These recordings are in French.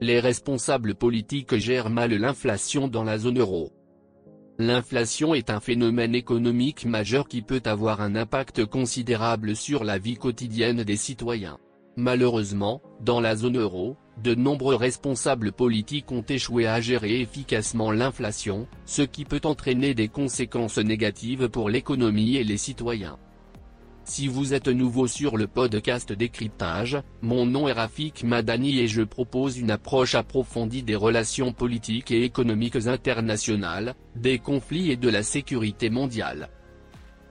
Les responsables politiques gèrent mal l'inflation dans la zone euro. L'inflation est un phénomène économique majeur qui peut avoir un impact considérable sur la vie quotidienne des citoyens. Malheureusement, dans la zone euro, de nombreux responsables politiques ont échoué à gérer efficacement l'inflation, ce qui peut entraîner des conséquences négatives pour l'économie et les citoyens. Si vous êtes nouveau sur le podcast Décryptage, mon nom est Rafik Madani et je propose une approche approfondie des relations politiques et économiques internationales, des conflits et de la sécurité mondiale.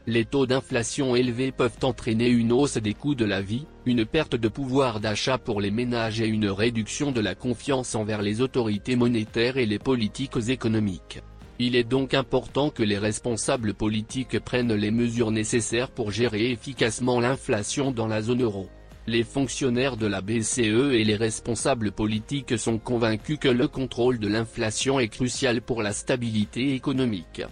Les taux d'inflation élevés peuvent entraîner une hausse des coûts de la vie, une perte de pouvoir d'achat pour les ménages et une réduction de la confiance envers les autorités monétaires et les politiques économiques. Il est donc important que les responsables politiques prennent les mesures nécessaires pour gérer efficacement l'inflation dans la zone euro. Les fonctionnaires de la BCE et les responsables politiques sont convaincus que le contrôle de l'inflation est crucial pour la stabilité économique.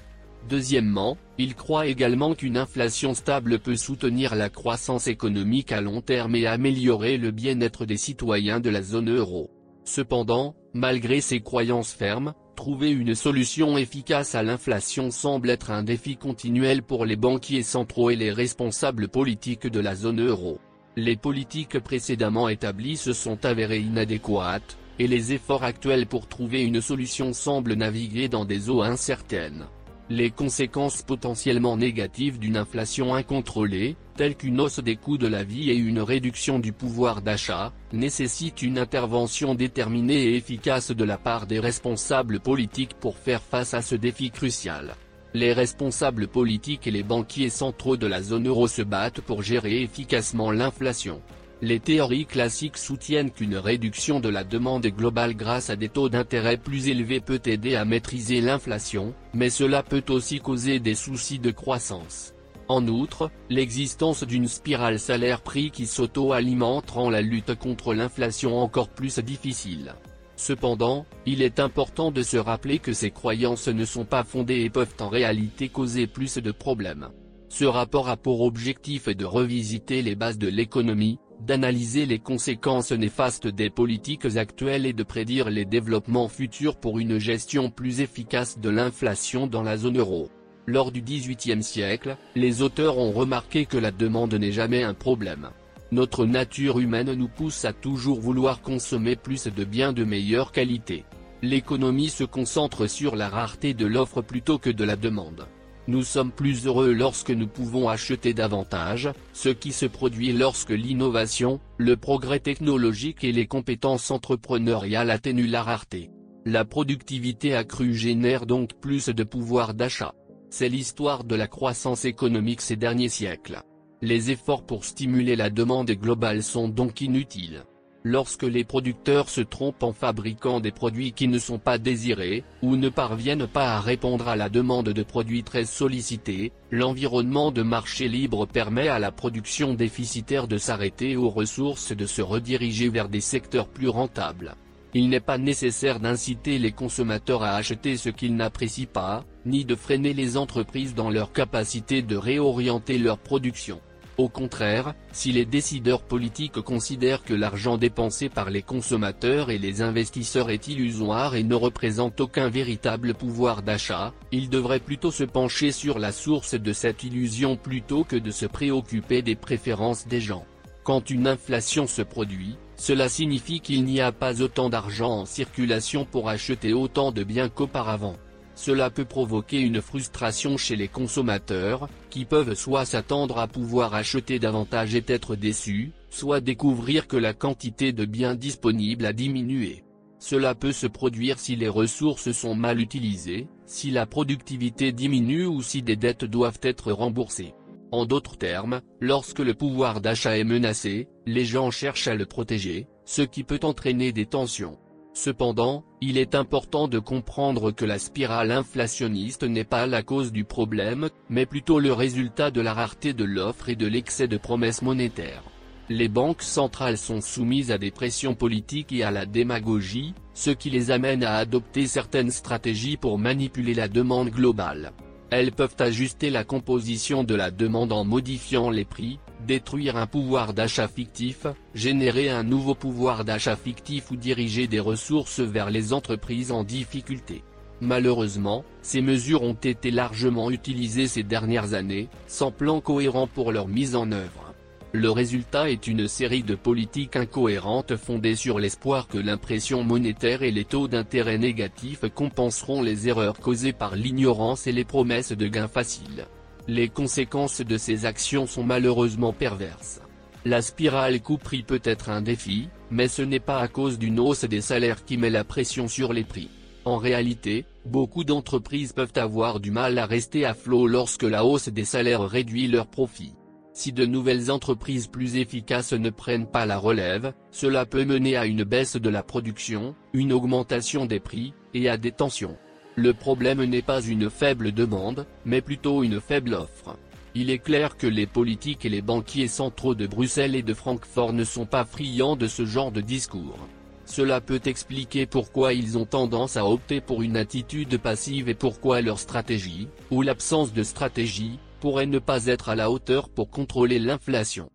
Deuxièmement, ils croient également qu'une inflation stable peut soutenir la croissance économique à long terme et améliorer le bien-être des citoyens de la zone euro. Cependant, malgré ces croyances fermes, Trouver une solution efficace à l'inflation semble être un défi continuel pour les banquiers centraux et les responsables politiques de la zone euro. Les politiques précédemment établies se sont avérées inadéquates, et les efforts actuels pour trouver une solution semblent naviguer dans des eaux incertaines. Les conséquences potentiellement négatives d'une inflation incontrôlée, telles qu'une hausse des coûts de la vie et une réduction du pouvoir d'achat, nécessitent une intervention déterminée et efficace de la part des responsables politiques pour faire face à ce défi crucial. Les responsables politiques et les banquiers centraux de la zone euro se battent pour gérer efficacement l'inflation. Les théories classiques soutiennent qu'une réduction de la demande globale grâce à des taux d'intérêt plus élevés peut aider à maîtriser l'inflation, mais cela peut aussi causer des soucis de croissance. En outre, l'existence d'une spirale salaire-prix qui s'auto-alimente rend la lutte contre l'inflation encore plus difficile. Cependant, il est important de se rappeler que ces croyances ne sont pas fondées et peuvent en réalité causer plus de problèmes. Ce rapport a pour objectif de revisiter les bases de l'économie, d'analyser les conséquences néfastes des politiques actuelles et de prédire les développements futurs pour une gestion plus efficace de l'inflation dans la zone euro. Lors du XVIIIe siècle, les auteurs ont remarqué que la demande n'est jamais un problème. Notre nature humaine nous pousse à toujours vouloir consommer plus de biens de meilleure qualité. L'économie se concentre sur la rareté de l'offre plutôt que de la demande. Nous sommes plus heureux lorsque nous pouvons acheter davantage, ce qui se produit lorsque l'innovation, le progrès technologique et les compétences entrepreneuriales atténuent la rareté. La productivité accrue génère donc plus de pouvoir d'achat. C'est l'histoire de la croissance économique ces derniers siècles. Les efforts pour stimuler la demande globale sont donc inutiles. Lorsque les producteurs se trompent en fabriquant des produits qui ne sont pas désirés, ou ne parviennent pas à répondre à la demande de produits très sollicités, l'environnement de marché libre permet à la production déficitaire de s'arrêter aux ressources de se rediriger vers des secteurs plus rentables. Il n'est pas nécessaire d'inciter les consommateurs à acheter ce qu'ils n'apprécient pas, ni de freiner les entreprises dans leur capacité de réorienter leur production. Au contraire, si les décideurs politiques considèrent que l'argent dépensé par les consommateurs et les investisseurs est illusoire et ne représente aucun véritable pouvoir d'achat, ils devraient plutôt se pencher sur la source de cette illusion plutôt que de se préoccuper des préférences des gens. Quand une inflation se produit, cela signifie qu'il n'y a pas autant d'argent en circulation pour acheter autant de biens qu'auparavant. Cela peut provoquer une frustration chez les consommateurs, qui peuvent soit s'attendre à pouvoir acheter davantage et être déçus, soit découvrir que la quantité de biens disponibles a diminué. Cela peut se produire si les ressources sont mal utilisées, si la productivité diminue ou si des dettes doivent être remboursées. En d'autres termes, lorsque le pouvoir d'achat est menacé, les gens cherchent à le protéger, ce qui peut entraîner des tensions. Cependant, il est important de comprendre que la spirale inflationniste n'est pas la cause du problème, mais plutôt le résultat de la rareté de l'offre et de l'excès de promesses monétaires. Les banques centrales sont soumises à des pressions politiques et à la démagogie, ce qui les amène à adopter certaines stratégies pour manipuler la demande globale. Elles peuvent ajuster la composition de la demande en modifiant les prix, détruire un pouvoir d'achat fictif, générer un nouveau pouvoir d'achat fictif ou diriger des ressources vers les entreprises en difficulté. Malheureusement, ces mesures ont été largement utilisées ces dernières années, sans plan cohérent pour leur mise en œuvre. Le résultat est une série de politiques incohérentes fondées sur l'espoir que l'impression monétaire et les taux d'intérêt négatifs compenseront les erreurs causées par l'ignorance et les promesses de gains faciles. Les conséquences de ces actions sont malheureusement perverses. La spirale coût-prix peut être un défi, mais ce n'est pas à cause d'une hausse des salaires qui met la pression sur les prix. En réalité, beaucoup d'entreprises peuvent avoir du mal à rester à flot lorsque la hausse des salaires réduit leurs profits. Si de nouvelles entreprises plus efficaces ne prennent pas la relève, cela peut mener à une baisse de la production, une augmentation des prix, et à des tensions. Le problème n'est pas une faible demande, mais plutôt une faible offre. Il est clair que les politiques et les banquiers centraux de Bruxelles et de Francfort ne sont pas friands de ce genre de discours. Cela peut expliquer pourquoi ils ont tendance à opter pour une attitude passive et pourquoi leur stratégie, ou l'absence de stratégie, pourrait ne pas être à la hauteur pour contrôler l'inflation.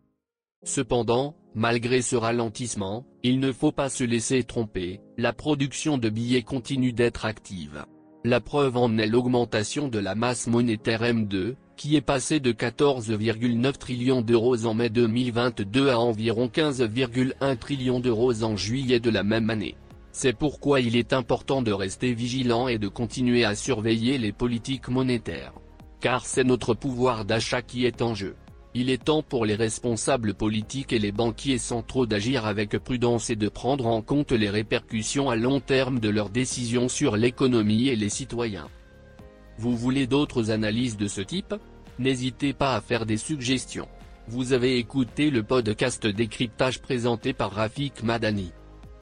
Cependant, malgré ce ralentissement, il ne faut pas se laisser tromper, la production de billets continue d'être active. La preuve en est l'augmentation de la masse monétaire M2, qui est passé de 14,9 trillions d'euros en mai 2022 à environ 15,1 trillions d'euros en juillet de la même année. C'est pourquoi il est important de rester vigilant et de continuer à surveiller les politiques monétaires. Car c'est notre pouvoir d'achat qui est en jeu. Il est temps pour les responsables politiques et les banquiers centraux d'agir avec prudence et de prendre en compte les répercussions à long terme de leurs décisions sur l'économie et les citoyens. Vous voulez d'autres analyses de ce type? N'hésitez pas à faire des suggestions. Vous avez écouté le podcast Décryptage présenté par Rafik Madani.